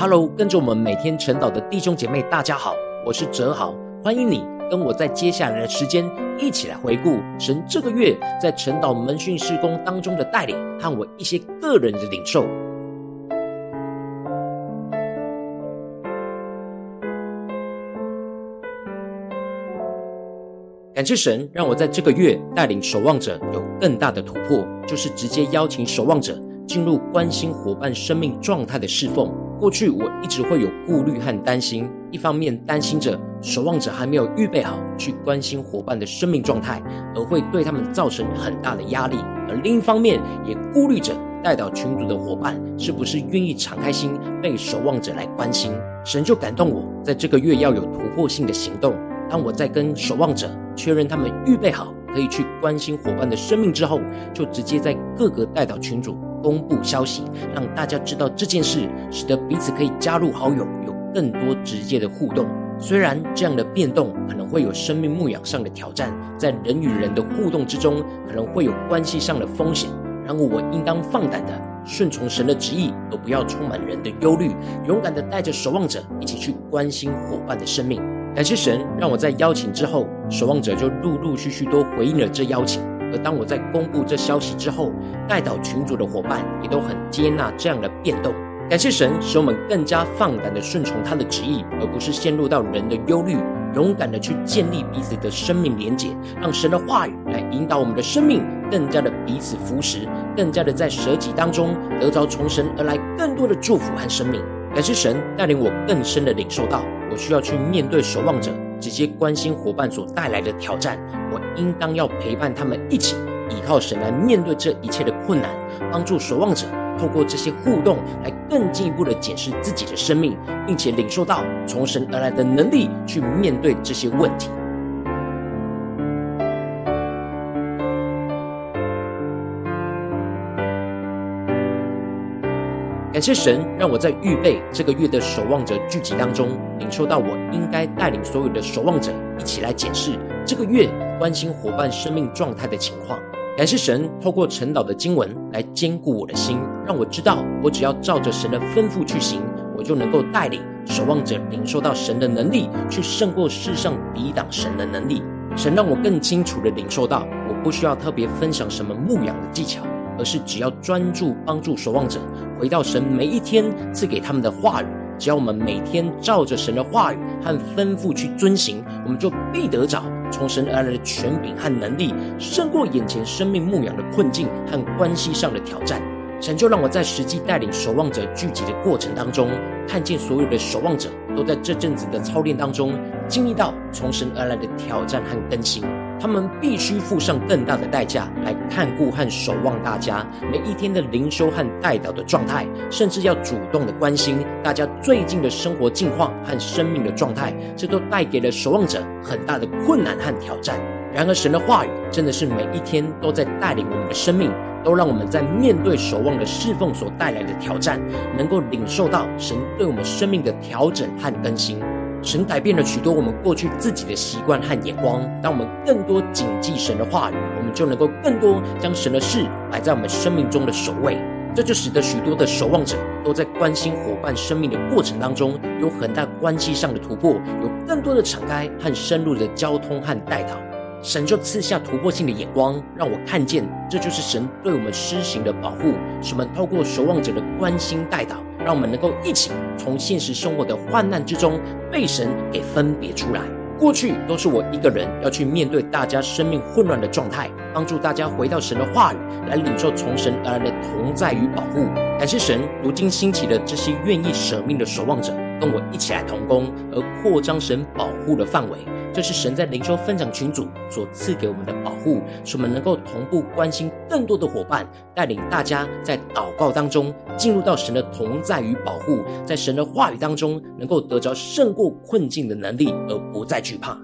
Hello，跟着我们每天晨祷的弟兄姐妹，大家好，我是哲豪，欢迎你跟我在接下来的时间一起来回顾神这个月在晨祷门训事工当中的带领和我一些个人的领受。感谢神让我在这个月带领守望者有更大的突破，就是直接邀请守望者进入关心伙伴生命状态的侍奉。过去我一直会有顾虑和担心，一方面担心着守望者还没有预备好去关心伙伴的生命状态，而会对他们造成很大的压力；而另一方面也顾虑着代祷群组的伙伴是不是愿意敞开心被守望者来关心。神就感动我，在这个月要有突破性的行动。当我在跟守望者确认他们预备好可以去关心伙伴的生命之后，就直接在各个代祷群组。公布消息，让大家知道这件事，使得彼此可以加入好友，有更多直接的互动。虽然这样的变动可能会有生命牧养上的挑战，在人与人的互动之中，可能会有关系上的风险。然而，我应当放胆的顺从神的旨意，而不要充满人的忧虑，勇敢的带着守望者一起去关心伙伴的生命。感谢神，让我在邀请之后，守望者就陆陆续续都回应了这邀请。而当我在公布这消息之后，代祷群组的伙伴也都很接纳这样的变动。感谢神，使我们更加放胆的顺从他的旨意，而不是陷入到人的忧虑，勇敢的去建立彼此的生命连结，让神的话语来引导我们的生命，更加的彼此扶持，更加的在舍己当中得着从神而来更多的祝福和生命。感谢神带领我更深的领受到，我需要去面对守望者。直接关心伙伴所带来的挑战，我应当要陪伴他们一起依靠神来面对这一切的困难，帮助守望者透过这些互动来更进一步的检视自己的生命，并且领受到从神而来的能力去面对这些问题。感谢神，让我在预备这个月的守望者聚集当中，领受到我应该带领所有的守望者一起来检视这个月关心伙伴生命状态的情况。感谢神，透过晨祷的经文来坚固我的心，让我知道我只要照着神的吩咐去行，我就能够带领守望者领受到神的能力，去胜过世上抵挡神的能力。神让我更清楚地领受到，我不需要特别分享什么牧养的技巧。而是只要专注帮助守望者回到神每一天赐给他们的话语，只要我们每天照着神的话语和吩咐去遵行，我们就必得着从神而来的权柄和能力，胜过眼前生命牧养的困境和关系上的挑战。神就让我在实际带领守望者聚集的过程当中，看见所有的守望者都在这阵子的操练当中，经历到从神而来的挑战和更新。他们必须付上更大的代价来看顾和守望大家每一天的灵修和代祷的状态，甚至要主动的关心大家最近的生活境况和生命的状态，这都带给了守望者很大的困难和挑战。然而，神的话语真的是每一天都在带领我们的生命，都让我们在面对守望的侍奉所带来的挑战，能够领受到神对我们生命的调整和更新。神改变了许多我们过去自己的习惯和眼光。当我们更多谨记神的话语，我们就能够更多将神的事摆在我们生命中的首位。这就使得许多的守望者都在关心伙伴生命的过程当中，有很大关系上的突破，有更多的敞开和深入的交通和代祷。神就赐下突破性的眼光，让我看见这就是神对我们施行的保护，使我们透过守望者的关心代祷。让我们能够一起从现实生活的患难之中被神给分别出来。过去都是我一个人要去面对大家生命混乱的状态，帮助大家回到神的话语，来领受从神而来的同在与保护。感谢神，如今兴起的这些愿意舍命的守望者，跟我一起来同工，而扩张神保护的范围。这是神在灵修分享群组所赐给我们的保护，使我们能够同步关心更多的伙伴，带领大家在祷告当中进入到神的同在与保护，在神的话语当中能够得着胜过困境的能力，而不再惧怕。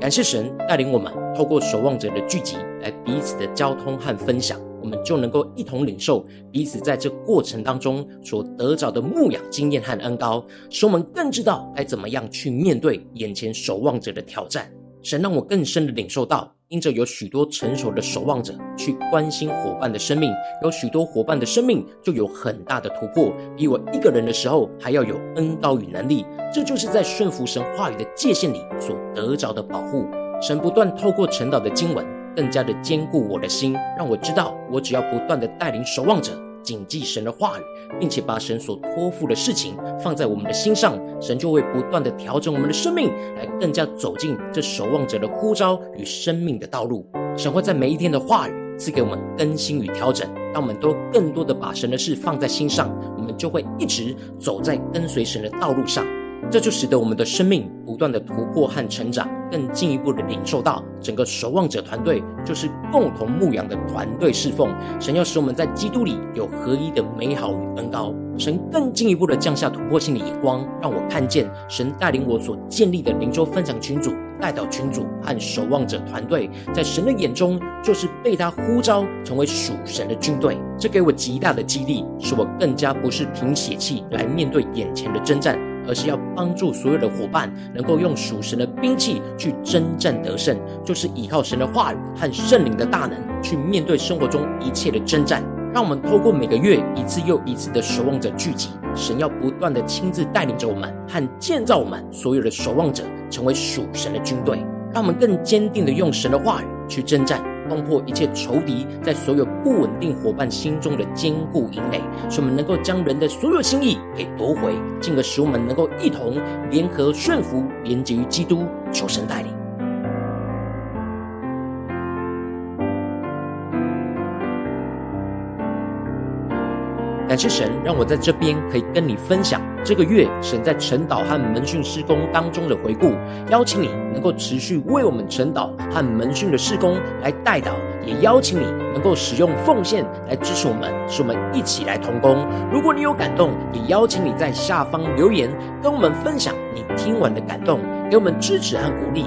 感谢神带领我们透过守望者的聚集来彼此的交通和分享。我们就能够一同领受彼此在这过程当中所得着的牧养经验和恩膏，使我们更知道该怎么样去面对眼前守望者的挑战。神让我更深的领受到，因着有许多成熟的守望者去关心伙伴的生命，有许多伙伴的生命就有很大的突破，比我一个人的时候还要有恩膏与能力。这就是在顺服神话语的界限里所得着的保护。神不断透过晨祷的经文，更加的坚固我的心，让我知道，我只要不断的带领守望者。谨记神的话语，并且把神所托付的事情放在我们的心上，神就会不断的调整我们的生命，来更加走进这守望者的呼召与生命的道路。神会在每一天的话语赐给我们更新与调整，当我们都更多的把神的事放在心上，我们就会一直走在跟随神的道路上。这就使得我们的生命不断的突破和成长，更进一步的领受到整个守望者团队就是共同牧养的团队侍奉。神要使我们在基督里有合一的美好与恩高。神更进一步的降下突破性的眼光，让我看见神带领我所建立的灵州分享群组、代祷群组和守望者团队，在神的眼中就是被他呼召成为属神的军队。这给我极大的激励，使我更加不是凭血气来面对眼前的征战。而是要帮助所有的伙伴能够用属神的兵器去征战得胜，就是依靠神的话语和圣灵的大能去面对生活中一切的征战。让我们透过每个月一次又一次的守望者聚集，神要不断的亲自带领着我们和建造我们所有的守望者，成为属神的军队。让我们更坚定的用神的话语去征战。攻破一切仇敌在所有不稳定伙伴心中的坚固营垒，使我们能够将人的所有心意给夺回，进而使我们能够一同联合顺服，连接于基督，求神带领。感谢神，让我在这边可以跟你分享这个月神在晨祷和门训施工当中的回顾。邀请你能够持续为我们晨祷和门训的施工来带导，也邀请你能够使用奉献来支持我们，使我们一起来同工。如果你有感动，也邀请你在下方留言跟我们分享你听完的感动，给我们支持和鼓励。